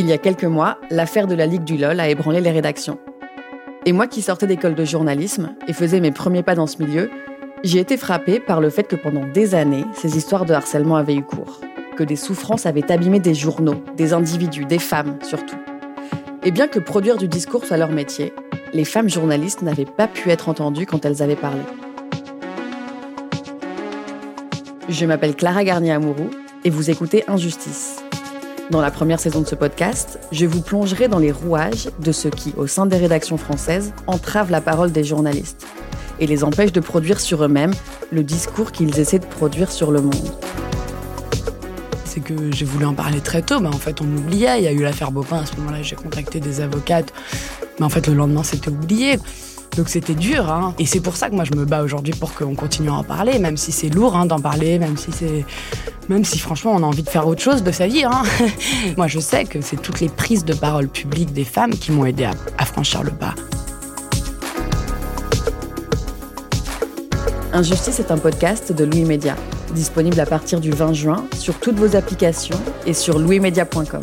Il y a quelques mois, l'affaire de la Ligue du LOL a ébranlé les rédactions. Et moi qui sortais d'école de journalisme et faisais mes premiers pas dans ce milieu, j'ai été frappée par le fait que pendant des années, ces histoires de harcèlement avaient eu cours. Que des souffrances avaient abîmé des journaux, des individus, des femmes surtout. Et bien que produire du discours soit leur métier, les femmes journalistes n'avaient pas pu être entendues quand elles avaient parlé. Je m'appelle Clara Garnier-Amouroux et vous écoutez Injustice. Dans la première saison de ce podcast, je vous plongerai dans les rouages de ceux qui, au sein des rédactions françaises, entravent la parole des journalistes et les empêchent de produire sur eux-mêmes le discours qu'ils essaient de produire sur le monde. C'est que j'ai voulu en parler très tôt, mais en fait on oubliait. Il y a eu l'affaire Bopin, à ce moment-là j'ai contacté des avocates, mais en fait le lendemain c'était oublié. Donc c'était dur, hein. et c'est pour ça que moi je me bats aujourd'hui pour qu'on continue à en parler, même si c'est lourd hein, d'en parler, même si c'est, même si franchement on a envie de faire autre chose de sa vie. Hein. moi je sais que c'est toutes les prises de parole publiques des femmes qui m'ont aidé à, franchir le pas. Injustice est un podcast de Louis Média, disponible à partir du 20 juin sur toutes vos applications et sur louismedia.com.